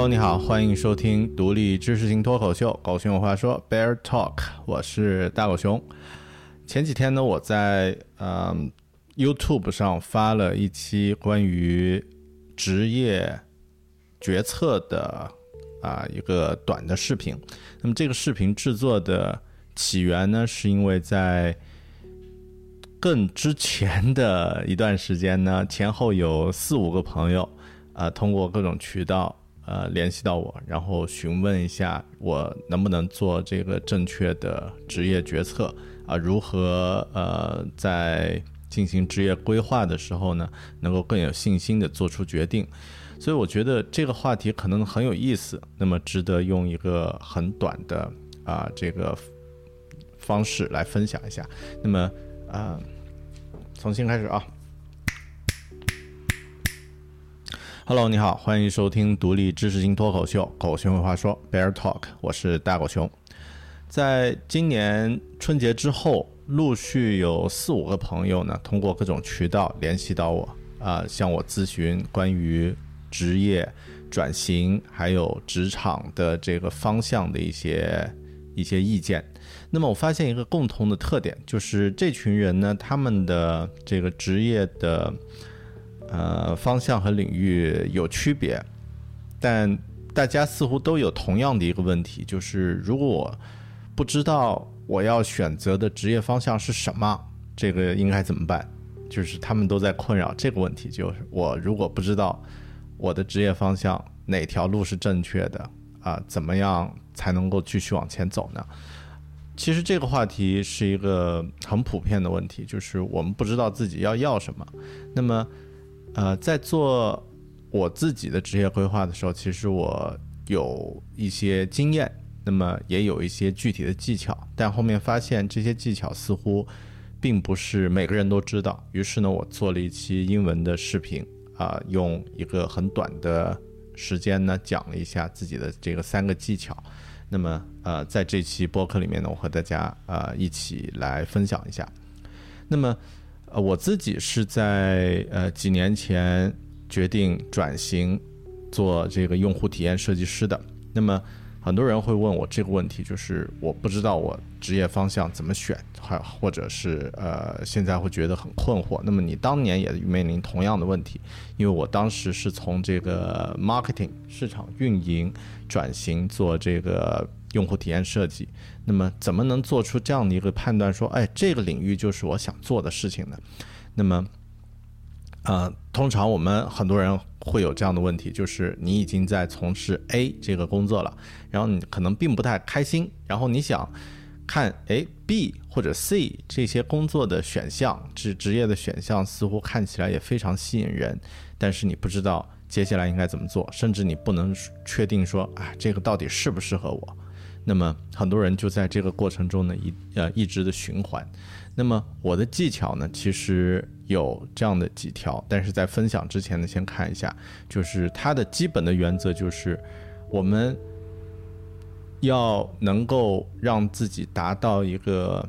哦你好，欢迎收听独立知识型脱口秀《狗熊有话说》Bear Talk，我是大狗熊。前几天呢，我在嗯 YouTube 上发了一期关于职业决策的啊一个短的视频。那么这个视频制作的起源呢，是因为在更之前的一段时间呢，前后有四五个朋友啊，通过各种渠道。呃，联系到我，然后询问一下我能不能做这个正确的职业决策啊？如何呃，在进行职业规划的时候呢，能够更有信心的做出决定？所以我觉得这个话题可能很有意思，那么值得用一个很短的啊这个方式来分享一下。那么啊，重新开始啊。Hello，你好，欢迎收听独立知识型脱口秀《狗熊有话说》Bear Talk，我是大狗熊。在今年春节之后，陆续有四五个朋友呢，通过各种渠道联系到我，啊，向我咨询关于职业转型还有职场的这个方向的一些一些意见。那么我发现一个共同的特点，就是这群人呢，他们的这个职业的。呃，方向和领域有区别，但大家似乎都有同样的一个问题，就是如果我不知道我要选择的职业方向是什么，这个应该怎么办？就是他们都在困扰这个问题，就是我如果不知道我的职业方向哪条路是正确的啊，怎么样才能够继续往前走呢？其实这个话题是一个很普遍的问题，就是我们不知道自己要要什么，那么。呃，在做我自己的职业规划的时候，其实我有一些经验，那么也有一些具体的技巧，但后面发现这些技巧似乎并不是每个人都知道。于是呢，我做了一期英文的视频，啊，用一个很短的时间呢，讲了一下自己的这个三个技巧。那么，呃，在这期播客里面呢，我和大家呃一起来分享一下。那么。呃，我自己是在呃几年前决定转型做这个用户体验设计师的。那么很多人会问我这个问题，就是我不知道我职业方向怎么选，还或者是呃现在会觉得很困惑。那么你当年也面临同样的问题，因为我当时是从这个 marketing 市场运营转型做这个。用户体验设计，那么怎么能做出这样的一个判断，说，哎，这个领域就是我想做的事情呢？那么，呃，通常我们很多人会有这样的问题，就是你已经在从事 A 这个工作了，然后你可能并不太开心，然后你想看，哎，B 或者 C 这些工作的选项，职职业的选项似乎看起来也非常吸引人，但是你不知道接下来应该怎么做，甚至你不能确定说，啊，这个到底适不适合我？那么很多人就在这个过程中呢，一呃一直的循环。那么我的技巧呢，其实有这样的几条，但是在分享之前呢，先看一下，就是它的基本的原则就是，我们要能够让自己达到一个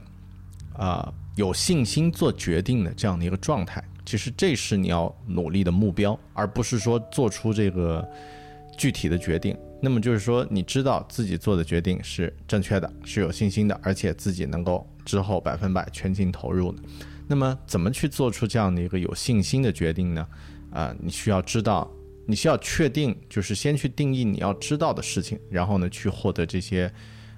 啊有信心做决定的这样的一个状态。其实这是你要努力的目标，而不是说做出这个具体的决定。那么就是说，你知道自己做的决定是正确的，是有信心的，而且自己能够之后百分百全情投入的。那么怎么去做出这样的一个有信心的决定呢？啊，你需要知道，你需要确定，就是先去定义你要知道的事情，然后呢去获得这些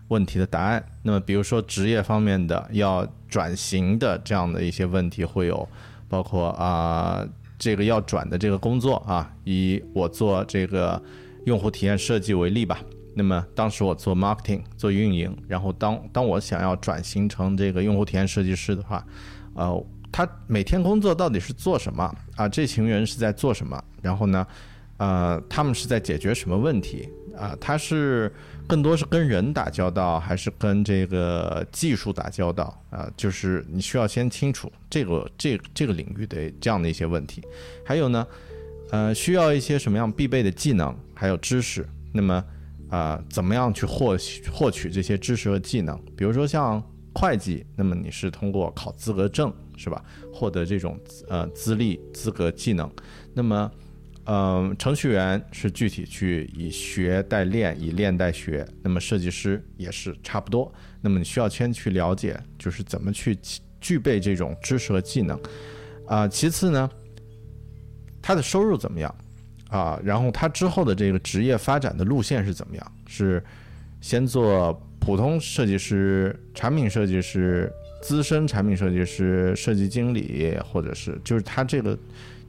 问题的答案。那么，比如说职业方面的要转型的这样的一些问题，会有包括啊，这个要转的这个工作啊，以我做这个用户体验设计为例吧。那么当时我做 marketing 做运营，然后当当我想要转型成这个用户体验设计师的话，呃，他每天工作到底是做什么啊？这群人是在做什么？然后呢，呃，他们是在解决什么问题啊？他是更多是跟人打交道，还是跟这个技术打交道啊？就是你需要先清楚这个这这个领域的这样的一些问题，还有呢，呃，需要一些什么样必备的技能还有知识？那么。啊，怎么样去获取获取这些知识和技能？比如说像会计，那么你是通过考资格证，是吧？获得这种呃资历、资格、技能。那么，嗯，程序员是具体去以学代练，以练代学。那么设计师也是差不多。那么你需要先去了解，就是怎么去具备这种知识和技能。啊，其次呢，他的收入怎么样？啊，然后他之后的这个职业发展的路线是怎么样？是先做普通设计师、产品设计师、资深产品设计师、设计经理，或者是就是他这个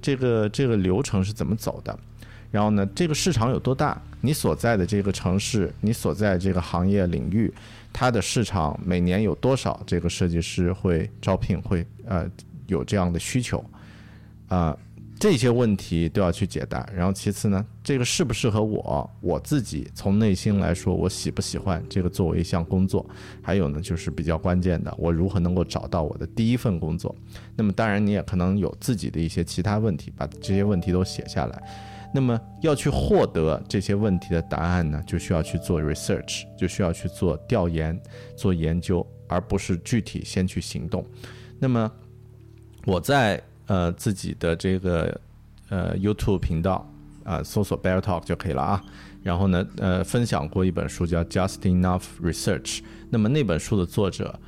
这个这个流程是怎么走的？然后呢，这个市场有多大？你所在的这个城市，你所在这个行业领域，它的市场每年有多少这个设计师会招聘，会呃有这样的需求啊？这些问题都要去解答，然后其次呢，这个适不适合我？我自己从内心来说，我喜不喜欢这个作为一项工作？还有呢，就是比较关键的，我如何能够找到我的第一份工作？那么当然，你也可能有自己的一些其他问题，把这些问题都写下来。那么要去获得这些问题的答案呢，就需要去做 research，就需要去做调研、做研究，而不是具体先去行动。那么我在。呃，自己的这个呃 YouTube 频道啊，搜索 Bear Talk 就可以了啊。然后呢，呃，分享过一本书叫 Just Enough Research。那么那本书的作者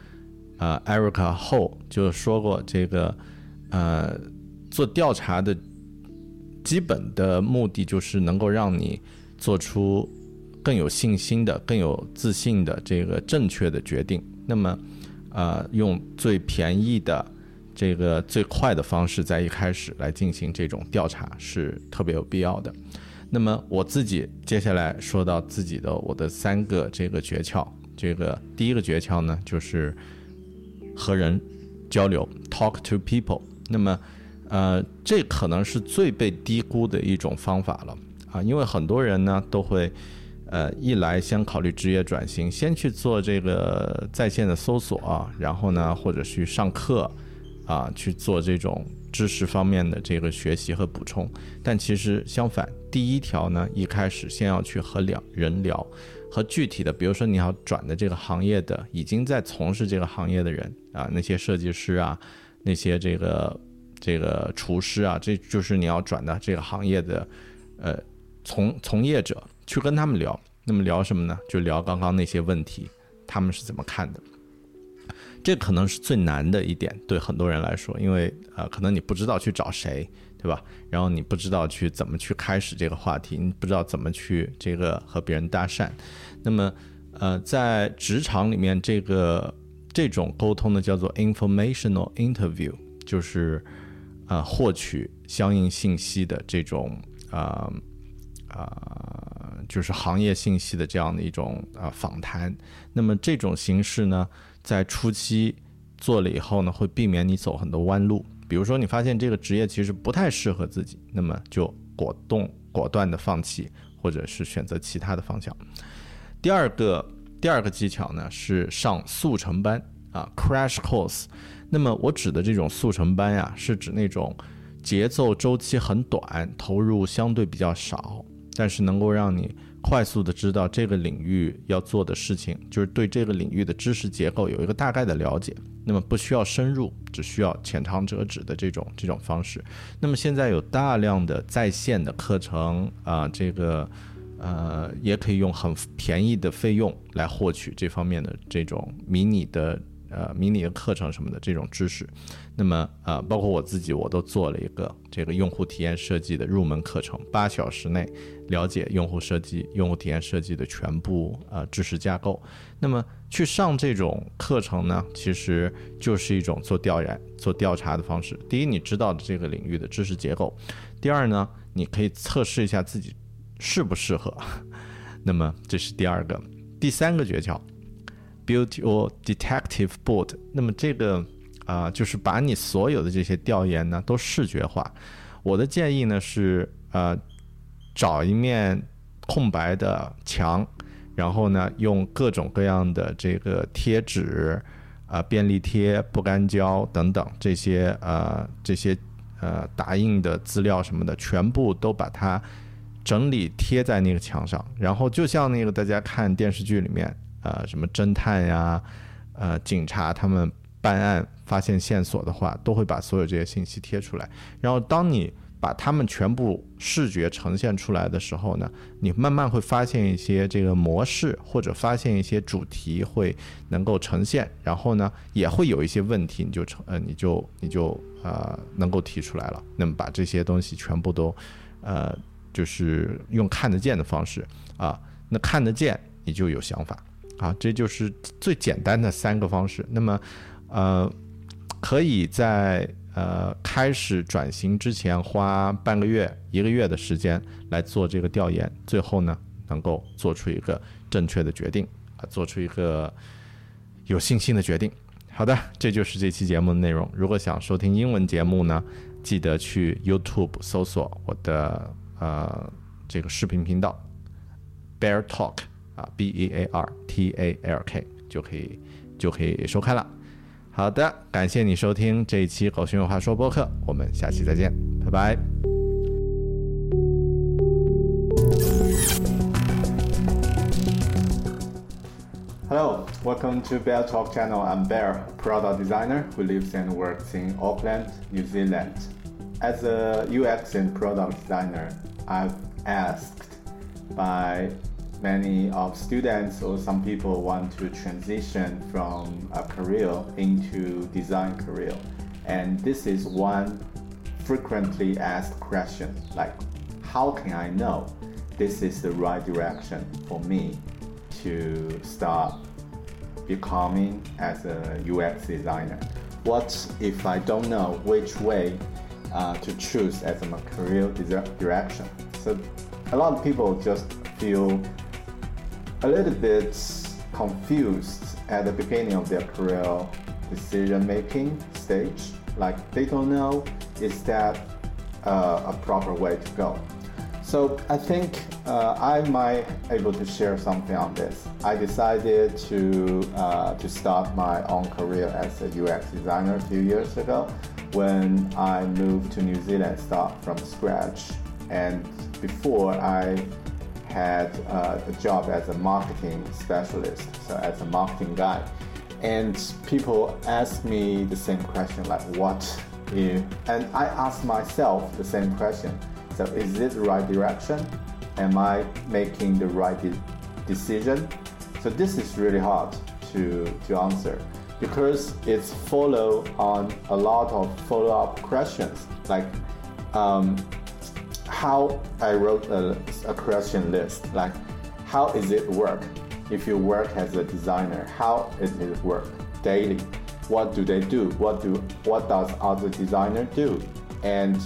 啊，Erica Ho 就说过，这个呃，做调查的基本的目的就是能够让你做出更有信心的、更有自信的这个正确的决定。那么，呃，用最便宜的。这个最快的方式在一开始来进行这种调查是特别有必要的。那么我自己接下来说到自己的我的三个这个诀窍。这个第一个诀窍呢，就是和人交流，talk to people。那么，呃，这可能是最被低估的一种方法了啊，因为很多人呢都会，呃，一来先考虑职业转型，先去做这个在线的搜索，然后呢或者去上课。啊，去做这种知识方面的这个学习和补充，但其实相反，第一条呢，一开始先要去和两人聊，和具体的，比如说你要转的这个行业的，已经在从事这个行业的人啊，那些设计师啊，那些这个这个厨师啊，这就是你要转的这个行业的，呃，从从业者去跟他们聊，那么聊什么呢？就聊刚刚那些问题，他们是怎么看的。这可能是最难的一点，对很多人来说，因为呃，可能你不知道去找谁，对吧？然后你不知道去怎么去开始这个话题，你不知道怎么去这个和别人搭讪。那么，呃，在职场里面，这个这种沟通呢，叫做 informational interview，就是啊，获取相应信息的这种啊啊，就是行业信息的这样的一种啊访谈。那么这种形式呢？在初期做了以后呢，会避免你走很多弯路。比如说，你发现这个职业其实不太适合自己，那么就果动果断的放弃，或者是选择其他的方向。第二个第二个技巧呢是上速成班啊，crash course。那么我指的这种速成班呀，是指那种节奏周期很短，投入相对比较少，但是能够让你。快速的知道这个领域要做的事情，就是对这个领域的知识结构有一个大概的了解。那么不需要深入，只需要浅尝辄止的这种这种方式。那么现在有大量的在线的课程啊，这个呃也可以用很便宜的费用来获取这方面的这种迷你的呃迷你的课程什么的这种知识。那么呃，包括我自己，我都做了一个这个用户体验设计的入门课程，八小时内了解用户设计、用户体验设计的全部呃知识架构。那么去上这种课程呢，其实就是一种做调研、做调查的方式。第一，你知道的这个领域的知识结构；第二呢，你可以测试一下自己适不适合。那么这是第二个，第三个诀窍，build your detective board。那么这个。啊，就是把你所有的这些调研呢都视觉化。我的建议呢是，呃，找一面空白的墙，然后呢用各种各样的这个贴纸、啊便利贴、不干胶等等这些呃这些呃打印的资料什么的，全部都把它整理贴在那个墙上。然后就像那个大家看电视剧里面，呃什么侦探呀，呃警察他们。办案发现线索的话，都会把所有这些信息贴出来。然后，当你把他们全部视觉呈现出来的时候呢，你慢慢会发现一些这个模式，或者发现一些主题会能够呈现。然后呢，也会有一些问题，你就成呃，你就你就呃能够提出来了。那么把这些东西全部都呃，就是用看得见的方式啊，那看得见你就有想法啊，这就是最简单的三个方式。那么。呃，可以在呃开始转型之前花半个月、一个月的时间来做这个调研，最后呢能够做出一个正确的决定啊，做出一个有信心的决定。好的，这就是这期节目的内容。如果想收听英文节目呢，记得去 YouTube 搜索我的呃这个视频频道 Bear Talk 啊，B E A R T A L K 就可以就可以收看了。好的，感谢你收听这一期《狗熊有话说》播客，我们下期再见，拜拜。Hello, welcome to Bear Talk channel. I'm Bear, product designer who lives and works in Auckland, New Zealand. As a UX and product designer, I've asked by many of students or some people want to transition from a career into design career. And this is one frequently asked question like how can i know this is the right direction for me to start becoming as a ux designer? What if i don't know which way uh, to choose as a career direction? So a lot of people just feel a little bit confused at the beginning of their career decision making stage. Like they don't know is that uh, a proper way to go. So I think uh, I might able to share something on this. I decided to uh, to start my own career as a UX designer a few years ago when I moved to New Zealand, start from scratch. And before I had uh, a job as a marketing specialist, so as a marketing guy. And people ask me the same question, like, what and I ask myself the same question. So, is this the right direction? Am I making the right de- decision? So, this is really hard to, to answer because it's follow on a lot of follow up questions like um, how I wrote a, a question list, like how is it work? If you work as a designer, how is it work daily? What do they do? What do what does other designer do? And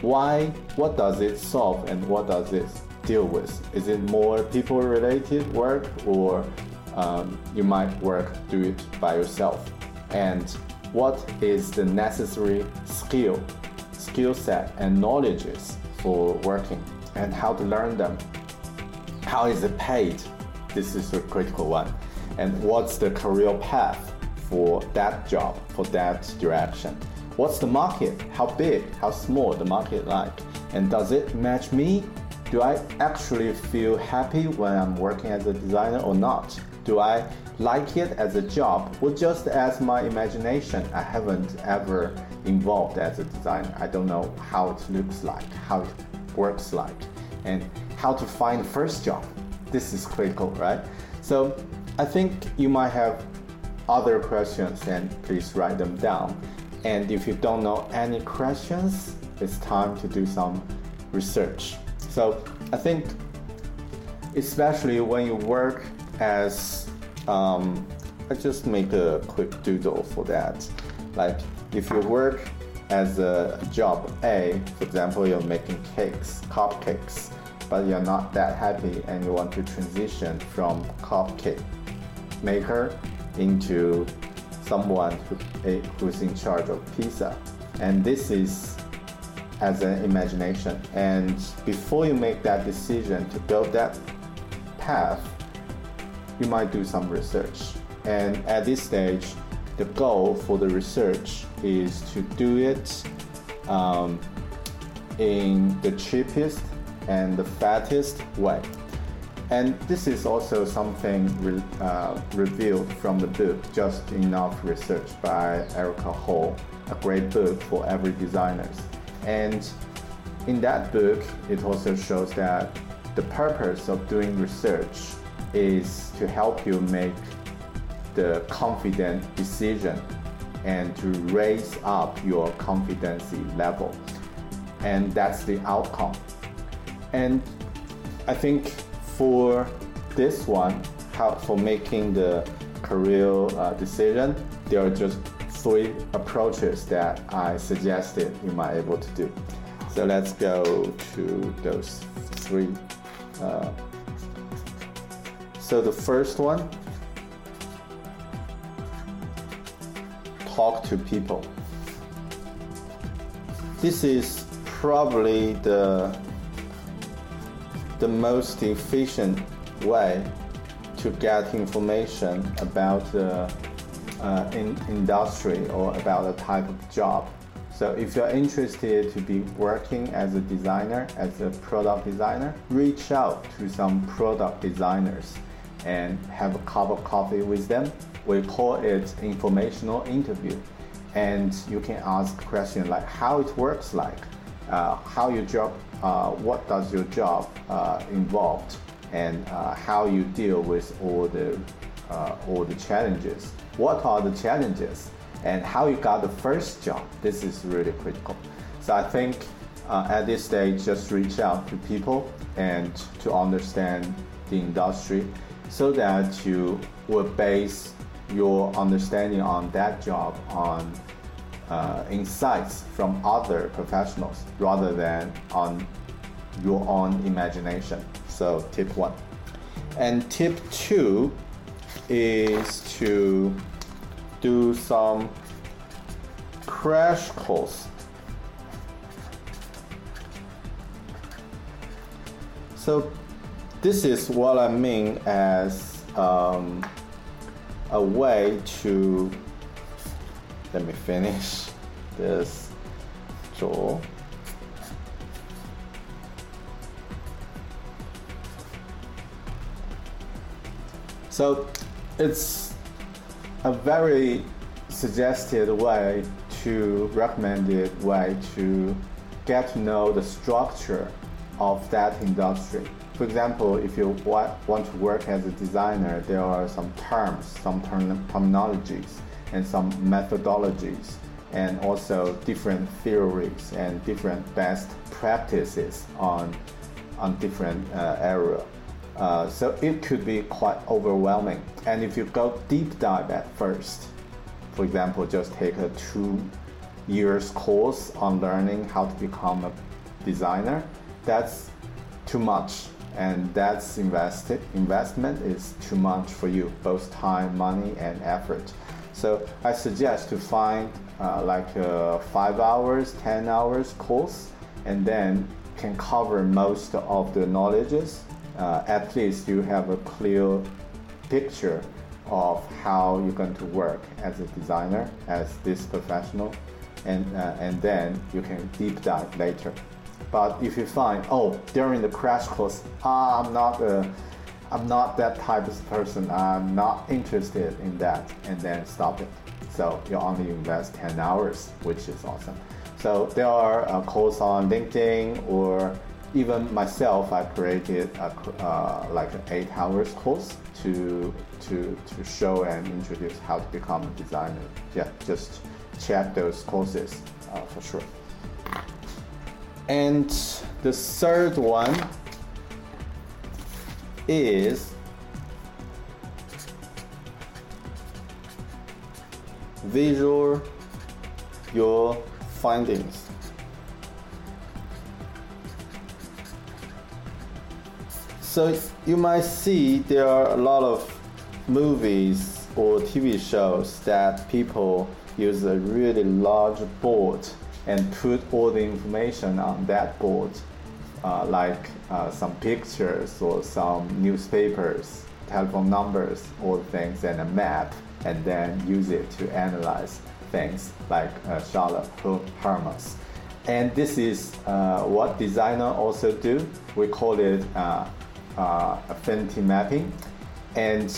why? What does it solve? And what does it deal with? Is it more people related work or um, you might work do it by yourself? And what is the necessary skill, skill set and knowledges for working and how to learn them. How is it paid? This is a critical one. And what's the career path for that job, for that direction? What's the market? How big, how small the market like? And does it match me? Do I actually feel happy when I'm working as a designer or not? Do I like it as a job or just as my imagination? I haven't ever involved as a designer. I don't know how it looks like, how it works like, and how to find the first job. This is critical, right? So I think you might have other questions, and please write them down. And if you don't know any questions, it's time to do some research. So I think, especially when you work as, um, I just make a quick doodle for that. Like if you work as a job A, for example, you're making cakes, cupcakes, but you're not that happy and you want to transition from cupcake maker into someone who, who's in charge of pizza. And this is as an imagination. And before you make that decision to build that path, you might do some research. And at this stage, the goal for the research is to do it um, in the cheapest and the fattest way. And this is also something re, uh, revealed from the book Just Enough Research by Erica Hall, a great book for every designers. And in that book, it also shows that the purpose of doing research is to help you make the confident decision and to raise up your confidence level. And that's the outcome. And I think for this one, how, for making the career uh, decision, there are just three approaches that I suggested you might be able to do. So let's go to those three. Uh, so the first one talk to people. This is probably the the most efficient way to get information about the uh, in industry or about a type of job. So if you're interested to be working as a designer, as a product designer, reach out to some product designers and have a cup of coffee with them we call it informational interview. And you can ask questions like how it works like, uh, how your job, uh, what does your job uh, involved, and uh, how you deal with all the, uh, all the challenges. What are the challenges? And how you got the first job. This is really critical. So I think uh, at this stage, just reach out to people and to understand the industry so that you will base your understanding on that job on uh, insights from other professionals rather than on your own imagination. So, tip one. And tip two is to do some crash course. So, this is what I mean as um, a way to let me finish this draw. So it's a very suggested way to recommended way to get to know the structure of that industry for example, if you want to work as a designer, there are some terms, some term terminologies, and some methodologies, and also different theories and different best practices on, on different uh, area. Uh, so it could be quite overwhelming. And if you go deep dive at first, for example, just take a two years course on learning how to become a designer, that's too much and that's invested investment is too much for you both time money and effort so i suggest to find uh, like a five hours ten hours course and then can cover most of the knowledges uh, at least you have a clear picture of how you're going to work as a designer as this professional and, uh, and then you can deep dive later but if you find, oh, during the crash course, ah, I'm not a, I'm not that type of person. I'm not interested in that, and then stop it. So you only invest 10 hours, which is awesome. So there are uh, courses on LinkedIn or even myself. I created a, uh, like an eight hours course to to, to show and introduce how to become a designer. Yeah, just check those courses uh, for sure. And the third one is visual your findings. So you might see there are a lot of movies or TV shows that people use a really large board and put all the information on that board, uh, like uh, some pictures or some newspapers, telephone numbers, all things, and a map, and then use it to analyze things like uh, Charlotte Holmes. And this is uh, what designer also do. We call it uh, affinity mapping. And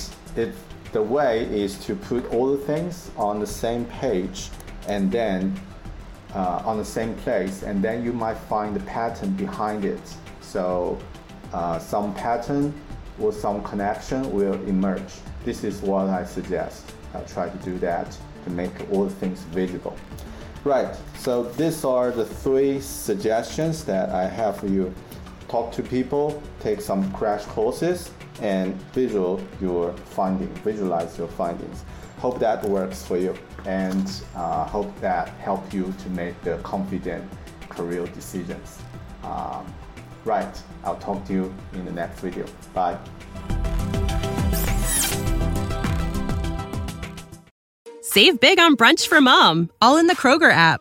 the way is to put all the things on the same page and then uh, on the same place, and then you might find the pattern behind it. So uh, some pattern or some connection will emerge. This is what I suggest. I'll try to do that to make all the things visible. Right, so these are the three suggestions that I have for you. Talk to people, take some crash courses, and visual your findings, visualize your findings. Hope that works for you, and uh, hope that help you to make the confident career decisions. Um, right, I'll talk to you in the next video. Bye. Save big on brunch for mom, all in the Kroger app.